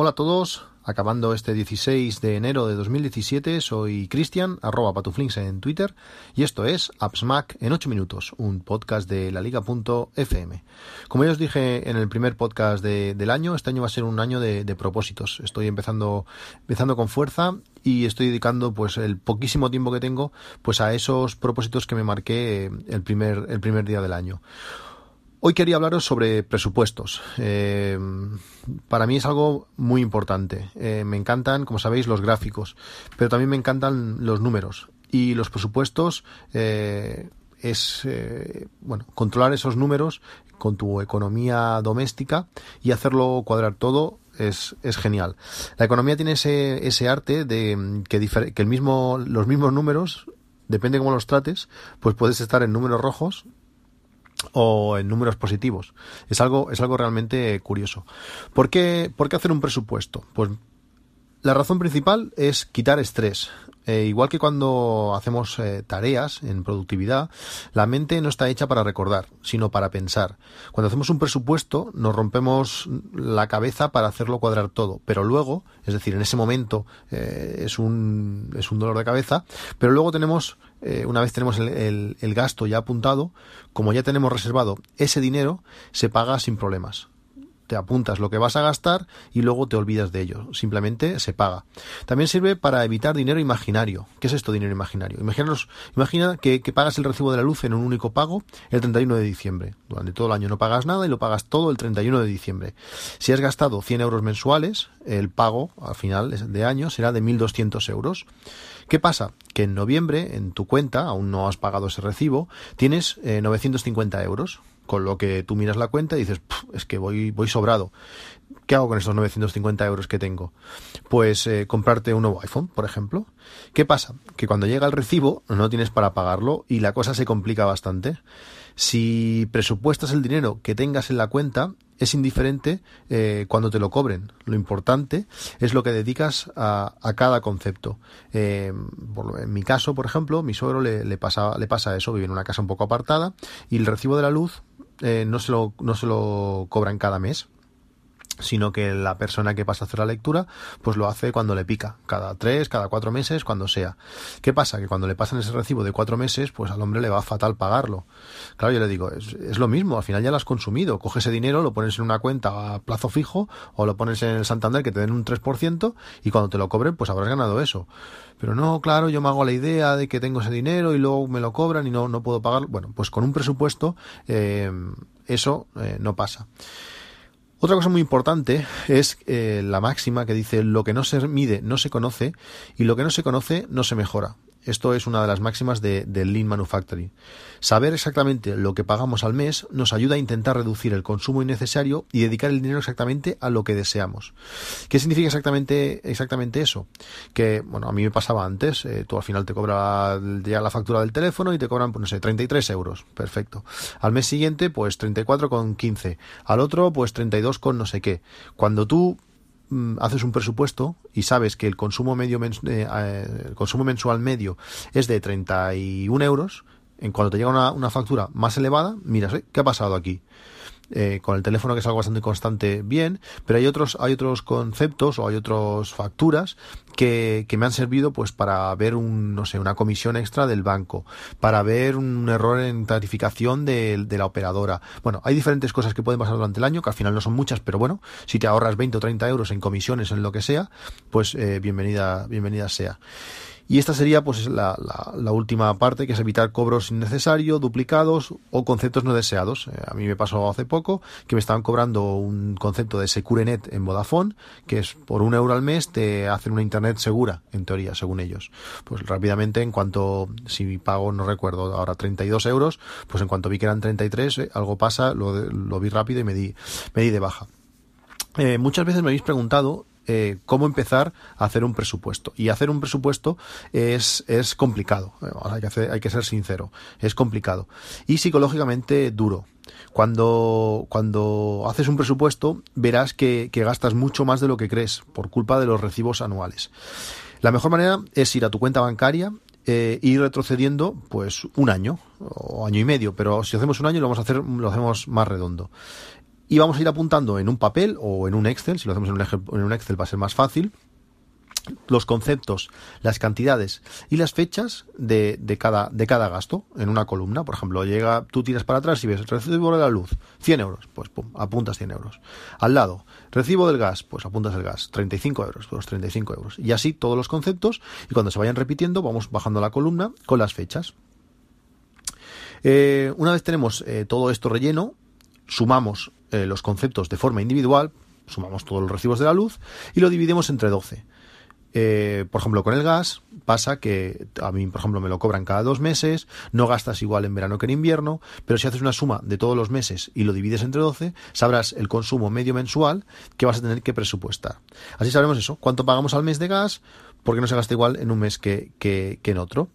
Hola a todos, acabando este 16 de enero de 2017, soy Cristian, arroba patuflinks en Twitter, y esto es AppsMac en 8 minutos, un podcast de la liga.fm. Como ya os dije en el primer podcast del año, este año va a ser un año de, propósitos. Estoy empezando, empezando con fuerza y estoy dedicando pues el poquísimo tiempo que tengo pues a esos propósitos que me marqué el primer, el primer día del año. Hoy quería hablaros sobre presupuestos. Eh, para mí es algo muy importante. Eh, me encantan, como sabéis, los gráficos, pero también me encantan los números. Y los presupuestos eh, es, bueno, controlar esos números con tu economía doméstica y hacerlo cuadrar todo es, es, genial. La economía tiene ese, ese arte de que, que el mismo, los mismos números, depende cómo los trates, pues puedes estar en números rojos o en números positivos. Es algo, es algo realmente curioso. ¿Por qué, ¿Por qué hacer un presupuesto? Pues la razón principal es quitar estrés. Eh, igual que cuando hacemos eh, tareas en productividad, la mente no está hecha para recordar, sino para pensar. Cuando hacemos un presupuesto, nos rompemos la cabeza para hacerlo cuadrar todo, pero luego, es decir, en ese momento eh, es, un, es un dolor de cabeza, pero luego tenemos, una vez tenemos el, el gasto ya apuntado, como ya tenemos reservado ese dinero, se paga sin problemas te apuntas lo que vas a gastar y luego te olvidas de ello. Simplemente se paga. También sirve para evitar dinero imaginario. ¿Qué es esto dinero imaginario? Imaginaros, imagina que, pagas el recibo de la luz en un único pago el 31 de diciembre. Durante todo el año no pagas nada y lo pagas todo el 31 de diciembre. Si has gastado 100 euros mensuales, el pago al final de año será de 1.200 euros. ¿Qué pasa? Que en noviembre en tu cuenta, aún no has pagado ese recibo, tienes 950 eh, euros con lo que tú miras la cuenta y dices, es que voy, voy sobrado. ¿Qué hago con estos 950 euros que tengo? Pues eh, comprarte un nuevo iPhone, por ejemplo. ¿Qué pasa? Que cuando llega el recibo no tienes para pagarlo y la cosa se complica bastante. Si presupuestas el dinero que tengas en la cuenta, es indiferente eh, cuando te lo cobren. Lo importante es lo que dedicas a, cada concepto. Eh, en mi caso, por ejemplo, mi suegro le, le, pasa, le pasa eso, vive en una casa un poco apartada y el recibo de la luz eh, no, se lo, no se lo cobran cada mes sino que la persona que pasa a hacer la lectura pues lo hace cuando le pica, cada tres, cada cuatro meses, cuando sea. ¿Qué pasa? Que cuando le pasan ese recibo de cuatro meses, pues al hombre le va fatal pagarlo. Claro, yo le digo, es, lo mismo, al final ya lo has consumido, coge ese dinero, lo pones en una cuenta a plazo fijo o lo pones en el Santander que te den un 3% y cuando te lo cobren pues habrás ganado eso. Pero no, claro, yo me hago la idea de que tengo ese dinero y luego me lo cobran y no, no puedo pagar. Bueno, pues con un presupuesto eh, eso eh, no pasa. Otra cosa muy importante es eh, la máxima que dice lo que no se mide no se conoce y lo que no se conoce no se mejora. Esto es una de las máximas de, Lean Manufacturing. Saber exactamente lo que pagamos al mes nos ayuda a intentar reducir el consumo innecesario y dedicar el dinero exactamente a lo que deseamos. ¿Qué significa exactamente, eso? Que, bueno, a mí me pasaba antes, eh, tú al final te cobra ya la factura del teléfono y te cobran, pues no sé, 33 euros. Perfecto. Al mes siguiente, pues 34,15. Al otro, pues 32 con no sé qué. Cuando tú haces un presupuesto y sabes que el consumo medio eh, eh, el consumo mensual medio es de 31 euros, en cuanto te llega una, una factura más elevada, miras, ¿qué ha pasado aquí? Eh, con el teléfono que es algo bastante constante bien, pero hay otros, hay otros conceptos o hay otras facturas que, me han servido pues para ver un, no sé, una comisión extra del banco, para ver un error en tarificación de, la operadora. Bueno, hay diferentes cosas que pueden pasar durante el año, que al final no son muchas, pero bueno, si te ahorras 20 o 30 euros en comisiones en lo que sea, pues eh, bienvenida, bienvenida sea. Y esta sería pues la, la, última parte, que es evitar cobros innecesarios, duplicados o conceptos no deseados. Eh, a mí me pasó hace poco que me estaban cobrando un concepto de SecureNet en Vodafone, que es por un euro al mes te hacen una internet segura, en teoría, según ellos. Pues rápidamente, en cuanto, si pago, no recuerdo, ahora 32 euros, pues en cuanto vi que eran 33, eh, algo pasa, lo, lo, vi rápido y me di, me di de baja. Eh, muchas veces me habéis preguntado eh, cómo empezar a hacer un presupuesto. Y hacer un presupuesto es, es complicado, hay que, hay que ser sincero, es complicado. Y psicológicamente duro. Cuando, cuando haces un presupuesto, verás que, gastas mucho más de lo que crees por culpa de los recibos anuales. La mejor manera es ir a tu cuenta bancaria e ir retrocediendo pues un año o año y medio, pero si hacemos un año lo vamos a hacer, lo hacemos más redondo y vamos a ir apuntando en un papel o en un Excel, si lo hacemos en un Excel va a ser más fácil, los conceptos, las cantidades y las fechas de, cada, de cada gasto en una columna. Por ejemplo, llega, tú tiras para atrás y ves recibo de la luz, 100 euros, pues pum, apuntas 100 euros. Al lado, recibo del gas, pues apuntas el gas, 35 euros, pues 35 euros. Y así todos los conceptos y cuando se vayan repitiendo vamos bajando la columna con las fechas. Eh, una vez tenemos eh, todo esto relleno, sumamos eh, los conceptos de forma individual, sumamos todos los recibos de la luz y lo dividimos entre 12. Eh, por ejemplo, con el gas pasa que a mí, por ejemplo, me lo cobran cada dos meses, no gastas igual en verano que en invierno, pero si haces una suma de todos los meses y lo divides entre 12, sabrás el consumo medio mensual que vas a tener que presupuestar. Así sabremos eso, cuánto pagamos al mes de gas, porque no se gasta igual en un mes que, que, en otro.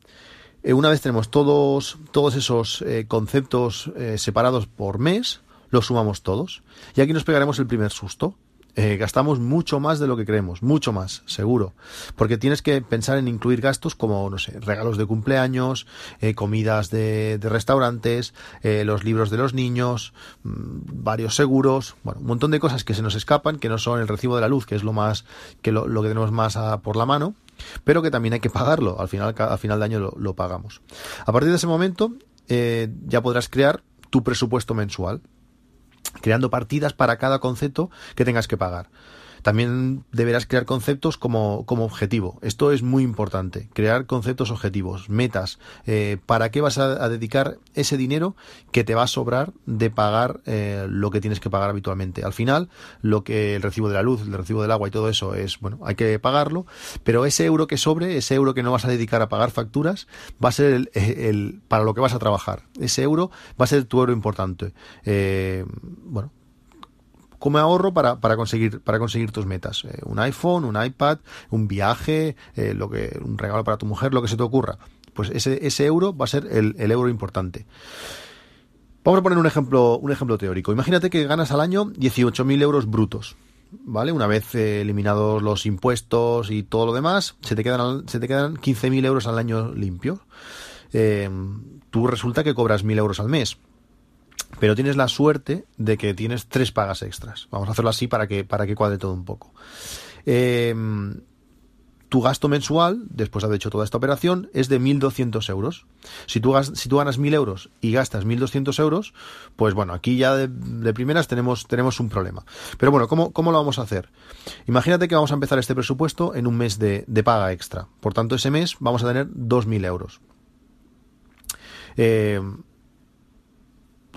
Eh, una vez tenemos todos, todos esos conceptos separados por mes, los sumamos todos. Y aquí nos pegaremos el primer susto. Eh, gastamos mucho más de lo que creemos, mucho más, seguro. Porque tienes que pensar en incluir gastos como, no sé, regalos de cumpleaños, eh, comidas de, restaurantes, eh, los libros de los niños, mm, varios seguros, bueno, un montón de cosas que se nos escapan, que no son el recibo de la luz, que es lo más, que lo, que tenemos más por la mano, pero que también hay que pagarlo, al final, al final de año lo, lo pagamos. A partir de ese momento, ya podrás crear tu presupuesto mensual creando partidas para cada concepto que tengas que pagar. También deberás crear conceptos como, como objetivo. Esto es muy importante. Crear conceptos objetivos, metas. Eh, ¿Para qué vas a, dedicar ese dinero que te va a sobrar de pagar eh, lo que tienes que pagar habitualmente? Al final, lo que el recibo de la luz, el recibo del agua y todo eso es, bueno, hay que pagarlo, pero ese euro que sobre, ese euro que no vas a dedicar a pagar facturas, va a ser el, el para lo que vas a trabajar. Ese euro va a ser tu euro importante. Eh, bueno, como ahorro para, para, conseguir, para conseguir tus metas. Eh, un iPhone, un iPad, un viaje, eh, lo que, un regalo para tu mujer, lo que se te ocurra. Pues ese, ese euro va a ser el, euro importante. Vamos a poner un ejemplo, un ejemplo teórico. Imagínate que ganas al año 18.000 euros brutos. ¿Vale? Una vez eh, eliminados los impuestos y todo lo demás, se te quedan, se te quedan 15.000 euros al año limpio. tú resulta que cobras 1.000 euros al mes pero tienes la suerte de que tienes tres pagas extras. Vamos a hacerlo así para que, para que cuadre todo un poco. Em, tu gasto mensual, después de haber hecho toda esta operación, es de 1.200 euros. Si tú, ganas 1.000 euros y gastas 1.200 euros, pues bueno, aquí ya de, primeras tenemos, tenemos un problema. Pero bueno, ¿cómo, ¿cómo, lo vamos a hacer? Imagínate que vamos a empezar este presupuesto en un mes de, de paga extra. Por tanto, ese mes vamos a tener 2.000 euros. Eh,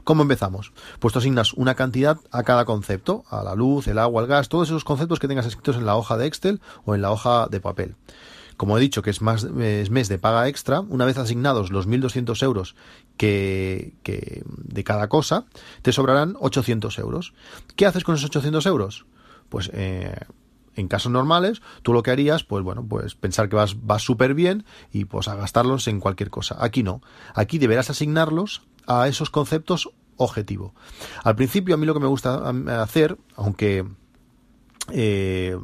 ¿Cómo empezamos? Pues tú asignas una cantidad a cada concepto, a la luz, el agua, el gas, todos esos conceptos que tengas escritos en la hoja de Excel o en la hoja de papel. Como he dicho que es, más, es mes de paga extra, una vez asignados los 1.200 euros que, que de cada cosa, te sobrarán 800 euros. ¿Qué haces con esos 800 euros? Pues eh, en casos normales, tú lo que harías, pues bueno, pues pensar que vas, vas súper bien y pues a gastarlos en cualquier cosa. Aquí no. Aquí deberás asignarlos a esos conceptos objetivo. Al principio a mí lo que me gusta hacer, aunque eh,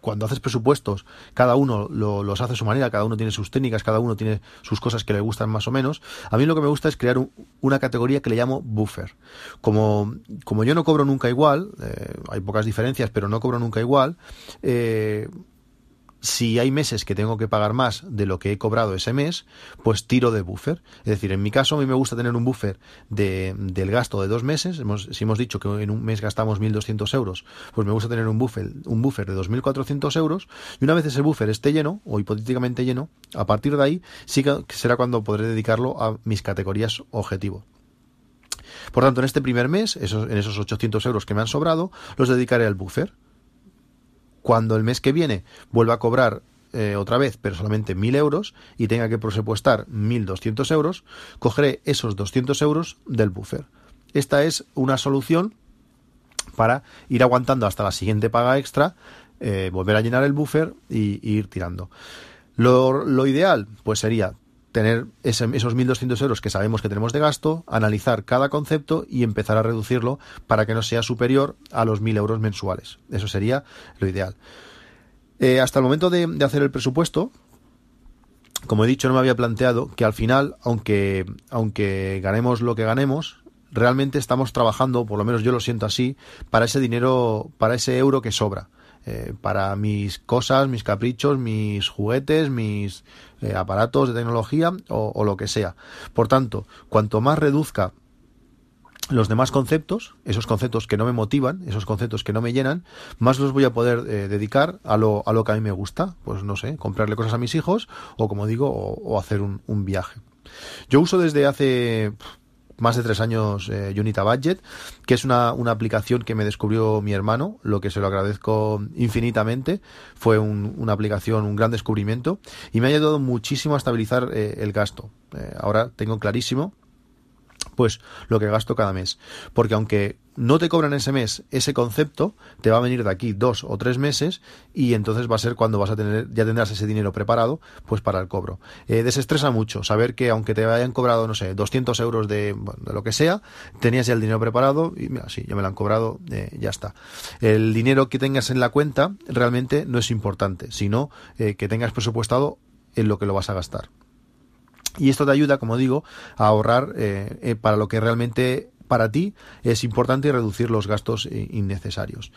cuando haces presupuestos, cada uno los hace a su manera, cada uno tiene sus técnicas, cada uno tiene sus cosas que le gustan más o menos. A mí lo que me gusta es crear una categoría que le llamo buffer. Como, como yo no cobro nunca igual, eh, hay pocas diferencias, pero no cobro nunca igual, eh, si hay meses que tengo que pagar más de lo que he cobrado ese mes, pues tiro de buffer. Es decir, en mi caso a mí me gusta tener un buffer de, del gasto de dos meses. Si hemos dicho que en un mes gastamos 1.200 euros, pues me gusta tener un buffer, un buffer de 2.400 euros. Y una vez ese buffer esté lleno, o hipotéticamente lleno, a partir de ahí sí que será cuando podré dedicarlo a mis categorías objetivo. Por tanto, en este primer mes, esos, en esos 800 euros que me han sobrado, los dedicaré al buffer cuando el mes que viene vuelva a cobrar eh, otra vez, pero solamente 1.000 euros, y tenga que presupuestar 1.200 euros, cogeré esos 200 euros del buffer. Esta es una solución para ir aguantando hasta la siguiente paga extra, eh, volver a llenar el buffer y, ir tirando. Lo, lo, ideal, pues sería tener esos 1.200 euros que sabemos que tenemos de gasto, analizar cada concepto y empezar a reducirlo para que no sea superior a los 1.000 euros mensuales. Eso sería lo ideal. Eh, hasta el momento de, hacer el presupuesto, como he dicho, no me había planteado que al final, aunque, aunque ganemos lo que ganemos, realmente estamos trabajando, por lo menos yo lo siento así, para ese dinero, para ese euro que sobra. Eh, para mis cosas, mis caprichos, mis juguetes, mis eh, aparatos de tecnología o, lo que sea. Por tanto, cuanto más reduzca los demás conceptos, esos conceptos que no me motivan, esos conceptos que no me llenan, más los voy a poder eh, dedicar a lo, a lo que a mí me gusta. Pues no sé, comprarle cosas a mis hijos o como digo, o, hacer un, viaje. Yo uso desde hace más de tres años eh, Unita Budget, que es una, una, aplicación que me descubrió mi hermano, lo que se lo agradezco infinitamente. Fue un, una aplicación, un gran descubrimiento y me ha ayudado muchísimo a estabilizar eh, el gasto. Eh, ahora tengo clarísimo pues lo que gasto cada mes. Porque aunque no te cobran ese mes ese concepto, te va a venir de aquí dos o tres meses y entonces va a ser cuando vas a tener, ya tendrás ese dinero preparado, pues para el cobro. Eh, desestresa mucho saber que aunque te hayan cobrado, no sé, 200 euros de, bueno, de lo que sea, tenías ya el dinero preparado y mira, sí, ya me lo han cobrado, eh, ya está. El dinero que tengas en la cuenta realmente no es importante, sino eh, que tengas presupuestado en lo que lo vas a gastar. Y esto te ayuda, como digo, a ahorrar eh, eh, para lo que realmente para ti es importante reducir los gastos innecesarios.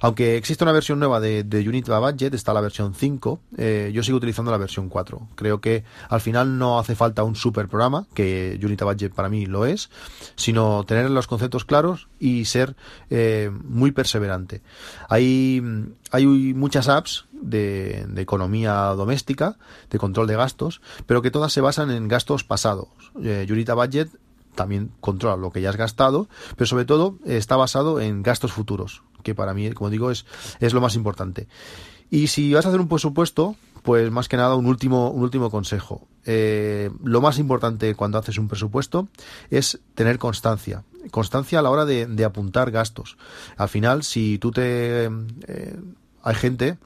Aunque existe una versión nueva de, de Unit Budget, está la versión 5, eh, yo sigo utilizando la versión 4. Creo que al final no hace falta un super programa, que Unit Budget para mí lo es, sino tener los conceptos claros y ser eh, muy perseverante. Hay, hay muchas apps de, economía doméstica, de control de gastos, pero que todas se basan en gastos pasados. Eh, Budget también controla lo que ya has gastado, pero sobre todo está basado en gastos futuros, que para mí, como digo, es, es lo más importante. Y si vas a hacer un presupuesto, pues más que nada un último, un último consejo. Eh, lo más importante cuando haces un presupuesto es tener constancia. Constancia a la hora de, de apuntar gastos. Al final, si tú te... Eh, hay gente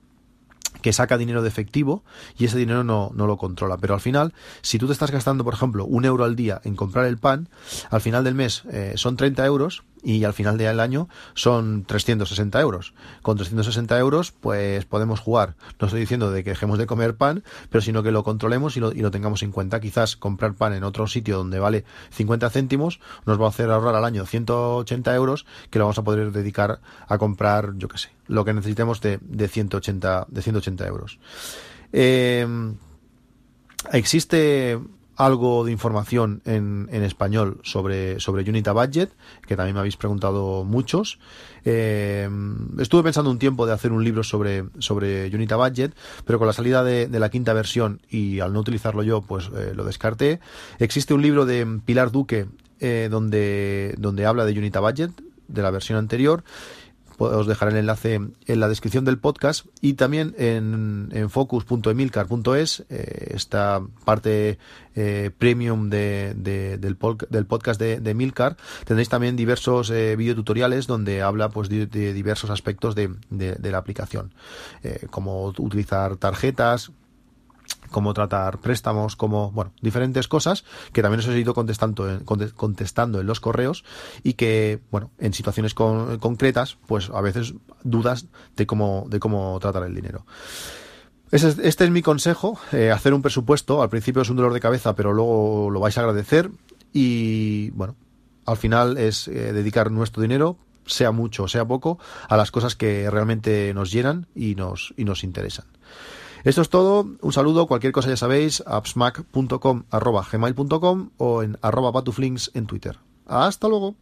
que saca dinero de efectivo y ese dinero no, no, lo controla. Pero al final, si tú te estás gastando, por ejemplo, un euro al día en comprar el pan, al final del mes eh, son 30 euros y al final del año son 360 euros. Con 360 euros, pues podemos jugar. No estoy diciendo de que dejemos de comer pan, pero sino que lo controlemos y lo, y lo tengamos en cuenta. Quizás comprar pan en otro sitio donde vale 50 céntimos nos va a hacer ahorrar al año 180 euros que lo vamos a poder dedicar a comprar, yo qué sé, lo que necesitemos de, de 180, de 180 euros. Eh, existe algo de información en, en, español sobre, sobre Unita Budget, que también me habéis preguntado muchos. Eh, estuve pensando un tiempo de hacer un libro sobre, sobre Unita Budget, pero con la salida de, la quinta versión y al no utilizarlo yo, pues eh, lo descarté. Existe un libro de Pilar Duque eh, donde, donde habla de Unita Budget, de la versión anterior, os dejaré el enlace en la descripción del podcast y también en, en focus.emilcar.es eh, esta parte eh, premium de, de, del, del, podcast de, de, tendréis también diversos eh, videotutoriales donde habla pues de, de diversos aspectos de, la aplicación eh, como utilizar tarjetas cómo tratar préstamos, como, bueno, diferentes cosas que también os he ido contestando en, contestando en los correos y que, bueno, en situaciones con, concretas, pues a veces dudas de cómo, de cómo tratar el dinero. Este, este es mi consejo, eh, hacer un presupuesto, al principio es un dolor de cabeza, pero luego lo vais a agradecer y, bueno, al final es eh, dedicar nuestro dinero sea mucho o sea poco, a las cosas que realmente nos llenan y nos, y nos interesan. Esto es todo. Un saludo. Cualquier cosa ya sabéis. appsmac.com arroba gmail.com o en arroba patuflinks en Twitter. Hasta luego.